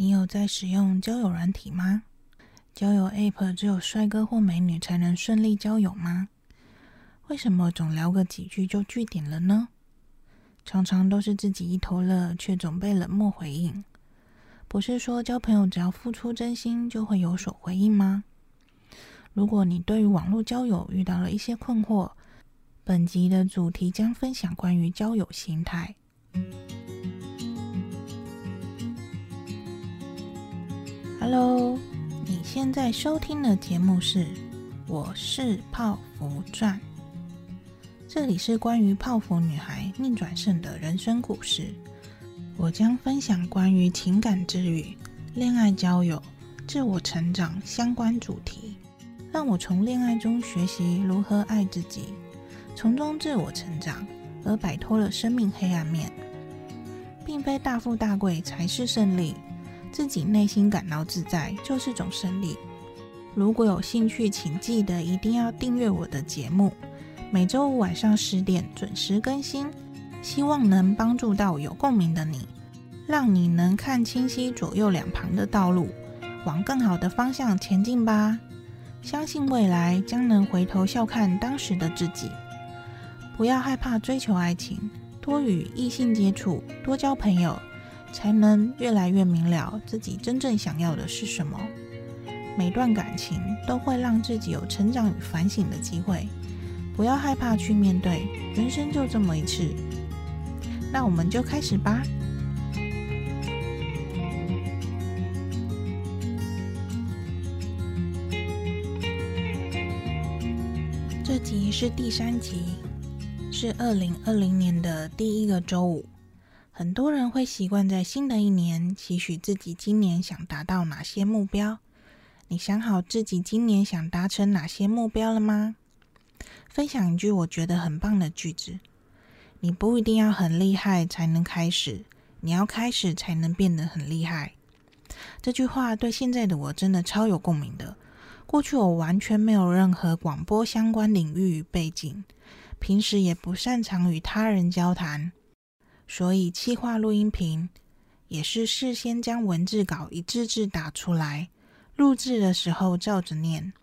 你有在使用交友软体吗？交友 App 只有帅哥或美女才能顺利交友吗？为什么总聊个几句就拒点了呢？常常都是自己一头热，却总被冷漠回应。不是说交朋友只要付出真心就会有所回应吗？如果你对于网络交友遇到了一些困惑，本集的主题将分享关于交友心态。Hello，你现在收听的节目是《我是泡芙传》，这里是关于泡芙女孩逆转胜的人生故事。我将分享关于情感治愈、恋爱交友、自我成长相关主题，让我从恋爱中学习如何爱自己，从中自我成长，而摆脱了生命黑暗面，并非大富大贵才是胜利。自己内心感到自在就是种胜利。如果有兴趣，请记得一定要订阅我的节目，每周五晚上十点准时更新。希望能帮助到有共鸣的你，让你能看清晰左右两旁的道路，往更好的方向前进吧。相信未来将能回头笑看当时的自己。不要害怕追求爱情，多与异性接触，多交朋友。才能越来越明了自己真正想要的是什么。每段感情都会让自己有成长与反省的机会，不要害怕去面对，人生就这么一次。那我们就开始吧。这集是第三集，是二零二零年的第一个周五。很多人会习惯在新的一年期许自己今年想达到哪些目标。你想好自己今年想达成哪些目标了吗？分享一句我觉得很棒的句子：你不一定要很厉害才能开始，你要开始才能变得很厉害。这句话对现在的我真的超有共鸣的。过去我完全没有任何广播相关领域与背景，平时也不擅长与他人交谈。所以，气化录音频也是事先将文字稿一字字打出来，录制的时候照着念。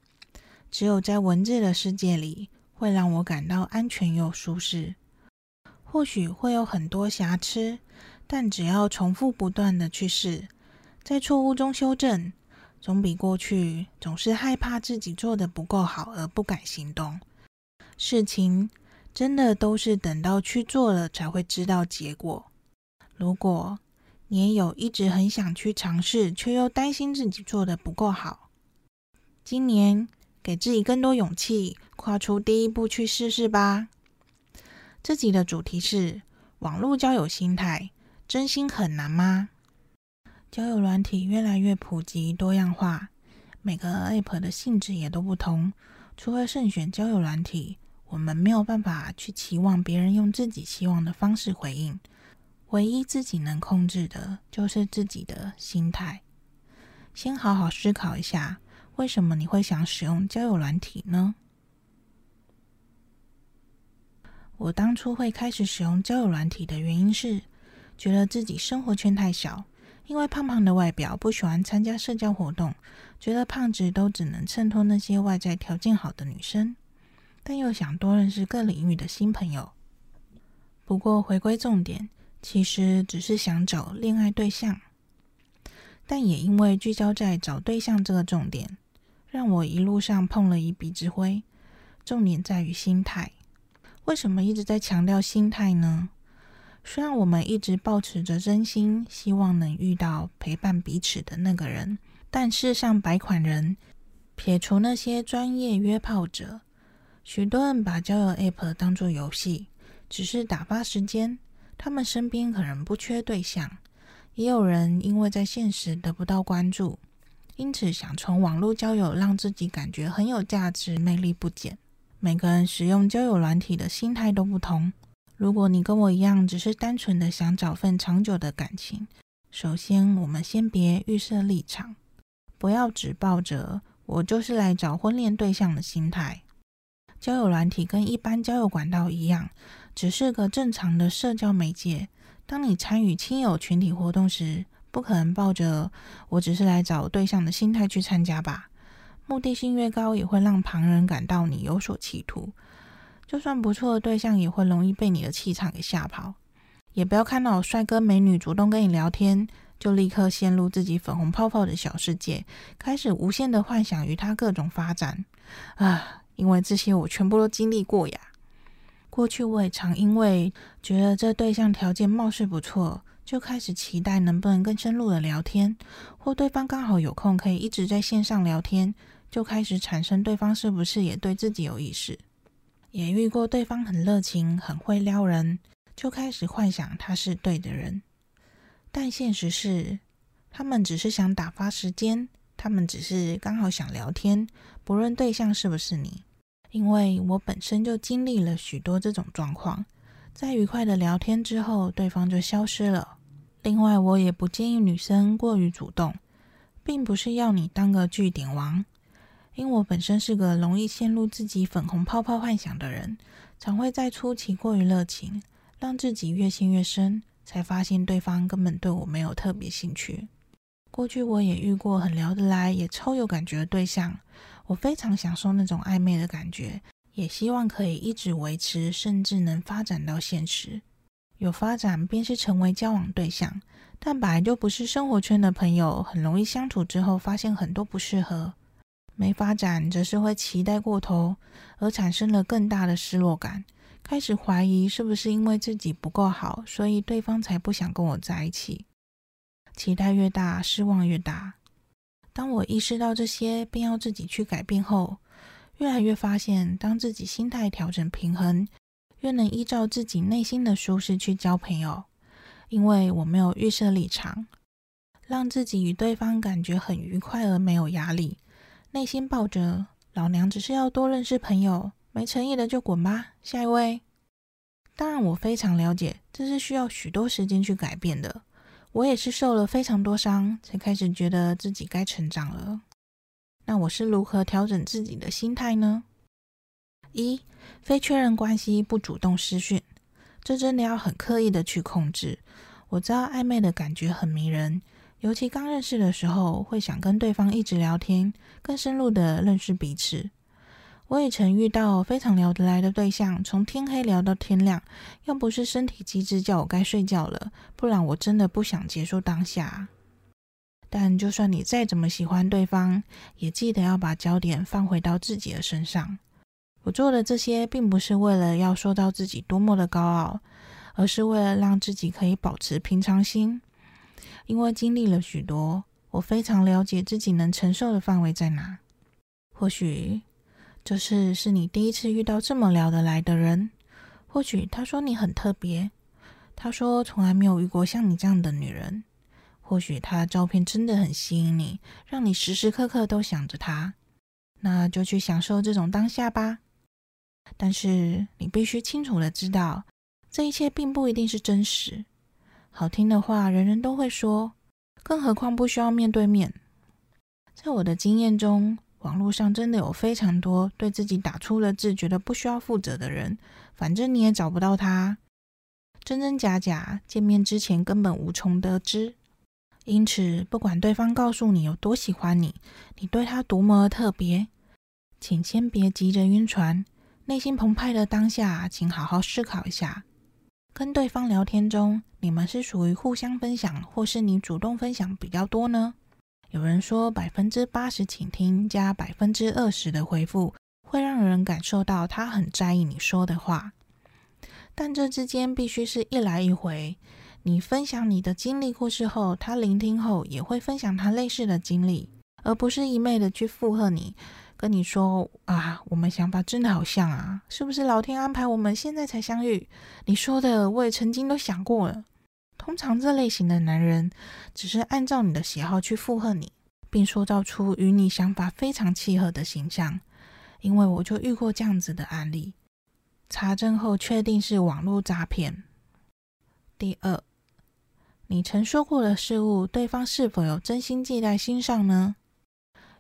只有在文字的世界里，会让我感到安全又舒适。或许会有很多瑕疵，但只要重复不断的去试，在错误中修正，总比过去总是害怕自己做得不够好而不敢行动。事情。真的都是等到去做了才会知道结果。如果你也有一直很想去尝试，却又担心自己做得不够好，今年给自己更多勇气，跨出第一步去试试吧。这集的主题是网络交友心态，真心很难吗？交友软体越来越普及多样化，每个 App 的性质也都不同，除了慎选交友软体。我们没有办法去期望别人用自己希望的方式回应，唯一自己能控制的就是自己的心态。先好好思考一下，为什么你会想使用交友软体呢？我当初会开始使用交友软体的原因是，觉得自己生活圈太小，因为胖胖的外表不喜欢参加社交活动，觉得胖子都只能衬托那些外在条件好的女生。但又想多认识各领域的新朋友。不过回归重点，其实只是想找恋爱对象。但也因为聚焦在找对象这个重点，让我一路上碰了一鼻子灰。重点在于心态。为什么一直在强调心态呢？虽然我们一直抱持着真心，希望能遇到陪伴彼此的那个人，但世上百款人，撇除那些专业约炮者。许多人把交友 App 当作游戏，只是打发时间。他们身边可能不缺对象，也有人因为在现实得不到关注，因此想从网络交友让自己感觉很有价值，魅力不减。每个人使用交友软体的心态都不同。如果你跟我一样，只是单纯的想找份长久的感情，首先我们先别预设立场，不要只抱着“我就是来找婚恋对象”的心态。交友软体跟一般交友管道一样，只是个正常的社交媒介。当你参与亲友群体活动时，不可能抱着我只是来找对象的心态去参加吧？目的性越高，也会让旁人感到你有所企图。就算不错的对象，也会容易被你的气场给吓跑。也不要看到帅哥美女主动跟你聊天，就立刻陷入自己粉红泡泡的小世界，开始无限的幻想与他各种发展。啊，因为这些我全部都经历过呀。过去我也常因为觉得这对象条件貌似不错，就开始期待能不能更深入的聊天，或对方刚好有空可以一直在线上聊天，就开始产生对方是不是也对自己有意思。也遇过对方很热情、很会撩人。就开始幻想他是对的人，但现实是，他们只是想打发时间，他们只是刚好想聊天，不论对象是不是你。因为我本身就经历了许多这种状况，在愉快的聊天之后，对方就消失了。另外，我也不建议女生过于主动，并不是要你当个据点王，因为我本身是个容易陷入自己粉红泡泡幻想的人，常会在初期过于热情。让自己越陷越深，才发现对方根本对我没有特别兴趣。过去我也遇过很聊得来，也超有感觉的对象，我非常享受那种暧昧的感觉，也希望可以一直维持，甚至能发展到现实。有发展便是成为交往对象，但本来就不是生活圈的朋友，很容易相处之后发现很多不适合。没发展则是会期待过头，而产生了更大的失落感。开始怀疑是不是因为自己不够好，所以对方才不想跟我在一起。期待越大，失望越大。当我意识到这些，并要自己去改变后，越来越发现，当自己心态调整平衡，越能依照自己内心的舒适去交朋友。因为我没有预设立场，让自己与对方感觉很愉快而没有压力。内心抱着“老娘只是要多认识朋友”。没诚意的就滚吧，下一位。当然，我非常了解，这是需要许多时间去改变的。我也是受了非常多伤，才开始觉得自己该成长了。那我是如何调整自己的心态呢？一、非确认关系不主动私讯，这真的要很刻意的去控制。我知道暧昧的感觉很迷人，尤其刚认识的时候，会想跟对方一直聊天，更深入的认识彼此。我也曾遇到非常聊得来的对象，从天黑聊到天亮。要不是身体机制叫我该睡觉了，不然我真的不想结束当下。但就算你再怎么喜欢对方，也记得要把焦点放回到自己的身上。我做的这些，并不是为了要说到自己多么的高傲，而是为了让自己可以保持平常心。因为经历了许多，我非常了解自己能承受的范围在哪。或许。这是是你第一次遇到这么聊得来的人，或许他说你很特别，他说从来没有遇过像你这样的女人，或许他的照片真的很吸引你，让你时时刻刻都想着他，那就去享受这种当下吧。但是你必须清楚的知道，这一切并不一定是真实。好听的话人人都会说，更何况不需要面对面。在我的经验中。网络上真的有非常多对自己打出了字，觉得不需要负责的人，反正你也找不到他，真真假假，见面之前根本无从得知。因此，不管对方告诉你有多喜欢你，你对他多么特别，请先别急着晕船。内心澎湃的当下，请好好思考一下，跟对方聊天中，你们是属于互相分享，或是你主动分享比较多呢？有人说，百分之八十倾听加百分之二十的回复，会让人感受到他很在意你说的话。但这之间必须是一来一回。你分享你的经历故事后，他聆听后也会分享他类似的经历，而不是一昧的去附和你，跟你说啊，我们想法真的好像啊，是不是老天安排我们现在才相遇？你说的我也曾经都想过了。通常这类型的男人只是按照你的喜好去附和你，并塑造出与你想法非常契合的形象。因为我就遇过这样子的案例，查证后确定是网络诈骗。第二，你曾说过的事物，对方是否有真心记在心上呢？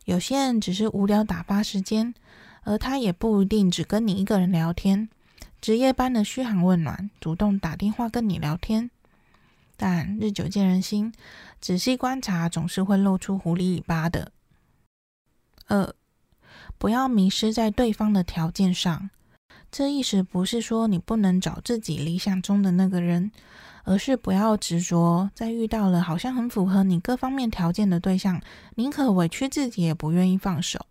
有些人只是无聊打发时间，而他也不一定只跟你一个人聊天，值夜班的嘘寒问暖，主动打电话跟你聊天。但日久见人心，仔细观察总是会露出狐狸尾巴的。二，不要迷失在对方的条件上。这意思不是说你不能找自己理想中的那个人，而是不要执着在遇到了好像很符合你各方面条件的对象，宁可委屈自己也不愿意放手。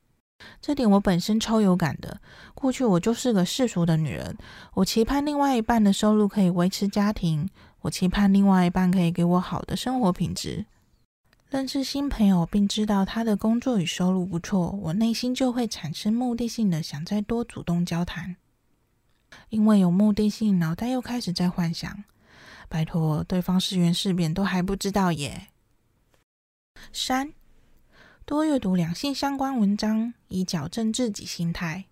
这点我本身超有感的。过去我就是个世俗的女人，我期盼另外一半的收入可以维持家庭，我期盼另外一半可以给我好的生活品质。认识新朋友并知道他的工作与收入不错，我内心就会产生目的性的想再多主动交谈。因为有目的性，脑袋又开始在幻想。拜托，对方是圆是扁都还不知道耶。三，多阅读两性相关文章，以矫正自己心态。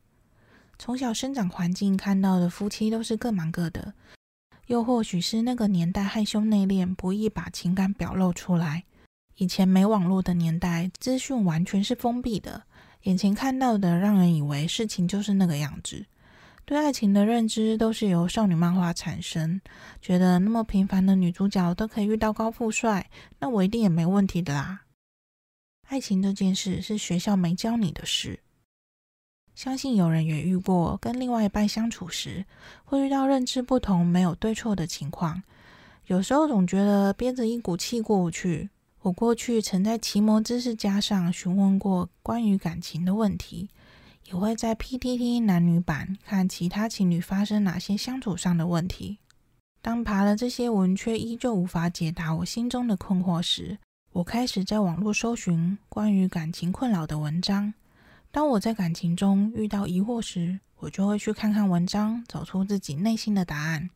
从小生长环境看到的夫妻都是各忙各的，又或许是那个年代害羞内敛，不易把情感表露出来。以前没网络的年代，资讯完全是封闭的，眼前看到的让人以为事情就是那个样子。对爱情的认知都是由少女漫画产生，觉得那么平凡的女主角都可以遇到高富帅，那我一定也没问题的啦。爱情这件事是学校没教你的事，相信有人也遇过，跟另外一半相处时会遇到认知不同、没有对错的情况，有时候总觉得憋着一股气过不去。我过去曾在奇摩知识加上询问过关于感情的问题。也会在 PTT 男女版看其他情侣发生哪些相处上的问题。当爬了这些文却依旧无法解答我心中的困惑时，我开始在网络搜寻关于感情困扰的文章。当我在感情中遇到疑惑时，我就会去看看文章，找出自己内心的答案。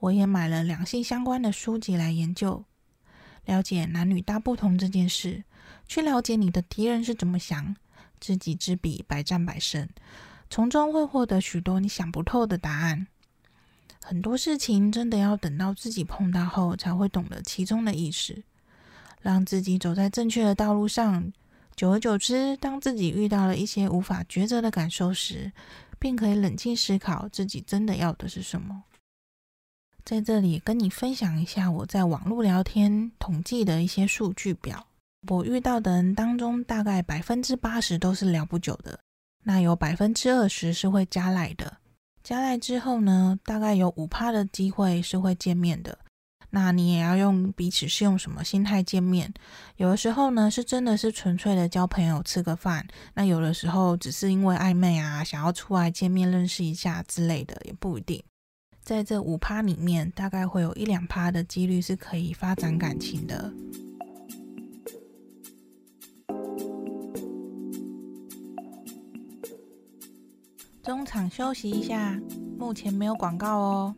我也买了两性相关的书籍来研究，了解男女大不同这件事，去了解你的敌人是怎么想。知己知彼，百战百胜，从中会获得许多你想不透的答案。很多事情真的要等到自己碰到后，才会懂得其中的意思，让自己走在正确的道路上。久而久之，当自己遇到了一些无法抉择的感受时，便可以冷静思考自己真的要的是什么。在这里跟你分享一下我在网络聊天统计的一些数据表。我遇到的人当中，大概百分之八十都是聊不久的，那有百分之二十是会加赖的。加赖之后呢，大概有五趴的机会是会见面的。那你也要用彼此是用什么心态见面？有的时候呢，是真的是纯粹的交朋友吃个饭；那有的时候只是因为暧昧啊，想要出来见面认识一下之类的，也不一定。在这五趴里面，大概会有一两趴的几率是可以发展感情的。中场休息一下，目前没有广告哦。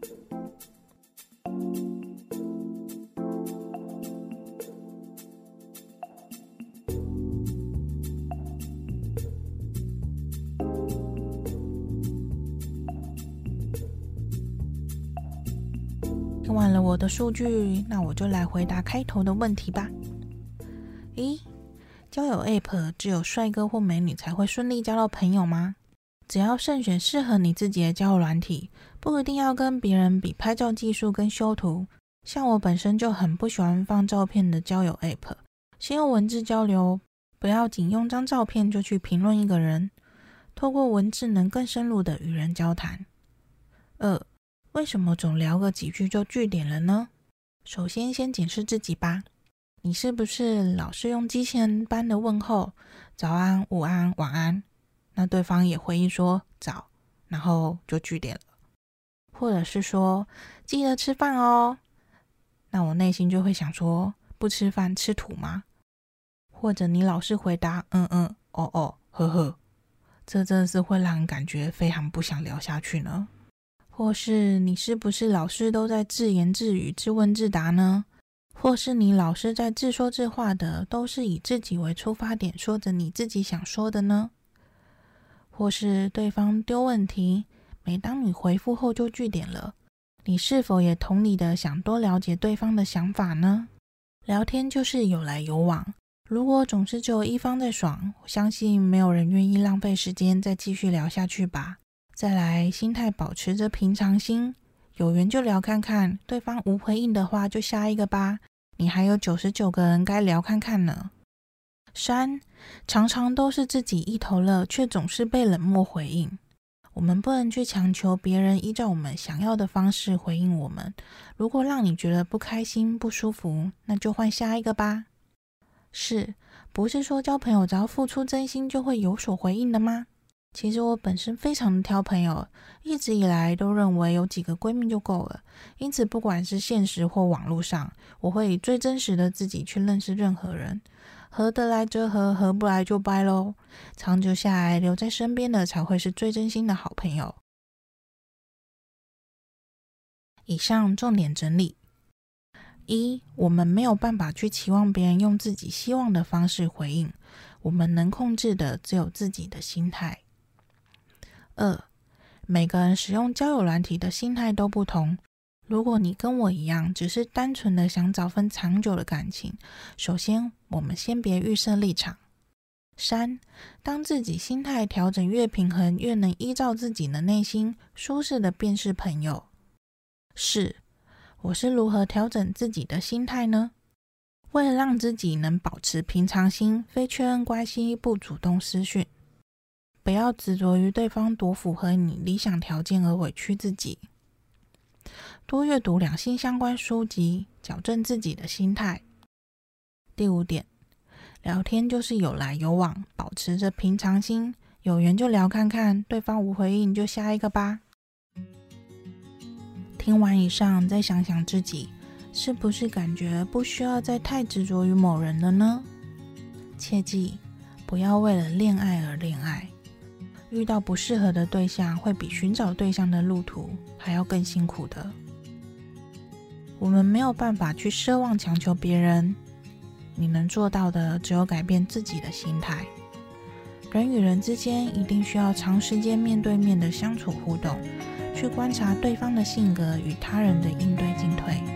数据，那我就来回答开头的问题吧。咦，交友 App 只有帅哥或美女才会顺利交到朋友吗？只要慎选适合你自己的交友软体，不一定要跟别人比拍照技术跟修图。像我本身就很不喜欢放照片的交友 App，先用文字交流，不要仅用张照片就去评论一个人。透过文字能更深入的与人交谈。二，为什么总聊个几句就句点了呢？首先，先检视自己吧，你是不是老是用机器人般的问候，早安、午安、晚安？那对方也回应说早，然后就句点了，或者是说记得吃饭哦，那我内心就会想说不吃饭吃土吗？或者你老是回答嗯嗯哦哦呵呵，这真的是会让人感觉非常不想聊下去呢。或是你是不是老是都在自言自语、自问自答呢？或是你老是在自说自话的，都是以自己为出发点，说着你自己想说的呢？或是对方丢问题，每当你回复后就句点了，你是否也同理的想多了解对方的想法呢？聊天就是有来有往，如果总是只有一方在爽，相信没有人愿意浪费时间再继续聊下去吧。再来，心态保持着平常心，有缘就聊看看，对方无回应的话就下一个吧。你还有九十九个人该聊看看呢。三，常常都是自己一头热，却总是被冷漠回应。我们不能去强求别人依照我们想要的方式回应我们。如果让你觉得不开心、不舒服，那就换下一个吧。四，不是说交朋友只要付出真心就会有所回应的吗？其实我本身非常的挑朋友，一直以来都认为有几个闺蜜就够了。因此，不管是现实或网络上，我会以最真实的自己去认识任何人。合得来则合，合不来就掰喽。长久下来，留在身边的才会是最真心的好朋友。以上重点整理：一，我们没有办法去期望别人用自己希望的方式回应，我们能控制的只有自己的心态。二，每个人使用交友软体的心态都不同。如果你跟我一样，只是单纯的想找份长久的感情，首先我们先别预设立场。三，当自己心态调整越平衡，越能依照自己的内心舒适的便是朋友。四，我是如何调整自己的心态呢？为了让自己能保持平常心，非确认关系不主动私讯，不要执着于对方多符合你理想条件而委屈自己。多阅读两性相关书籍，矫正自己的心态。第五点，聊天就是有来有往，保持着平常心，有缘就聊看看，对方无回应就下一个吧。听完以上，再想想自己，是不是感觉不需要再太执着于某人了呢？切记，不要为了恋爱而恋爱，遇到不适合的对象，会比寻找对象的路途还要更辛苦的。我们没有办法去奢望强求别人，你能做到的只有改变自己的心态。人与人之间一定需要长时间面对面的相处互动，去观察对方的性格与他人的应对进退。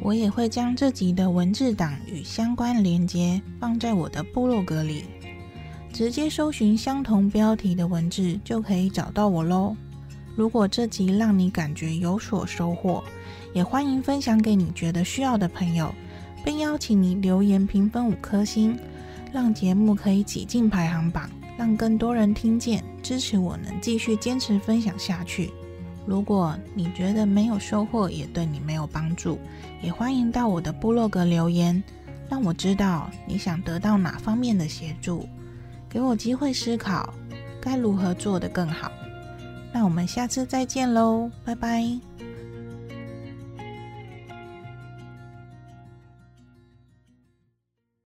我也会将这集的文字档与相关连接放在我的部落格里，直接搜寻相同标题的文字就可以找到我喽。如果这集让你感觉有所收获，也欢迎分享给你觉得需要的朋友，并邀请你留言评分五颗星，让节目可以挤进排行榜，让更多人听见，支持我能继续坚持分享下去。如果你觉得没有收获，也对你没有帮助，也欢迎到我的部落格留言，让我知道你想得到哪方面的协助，给我机会思考该如何做得更好。那我们下次再见喽，拜拜。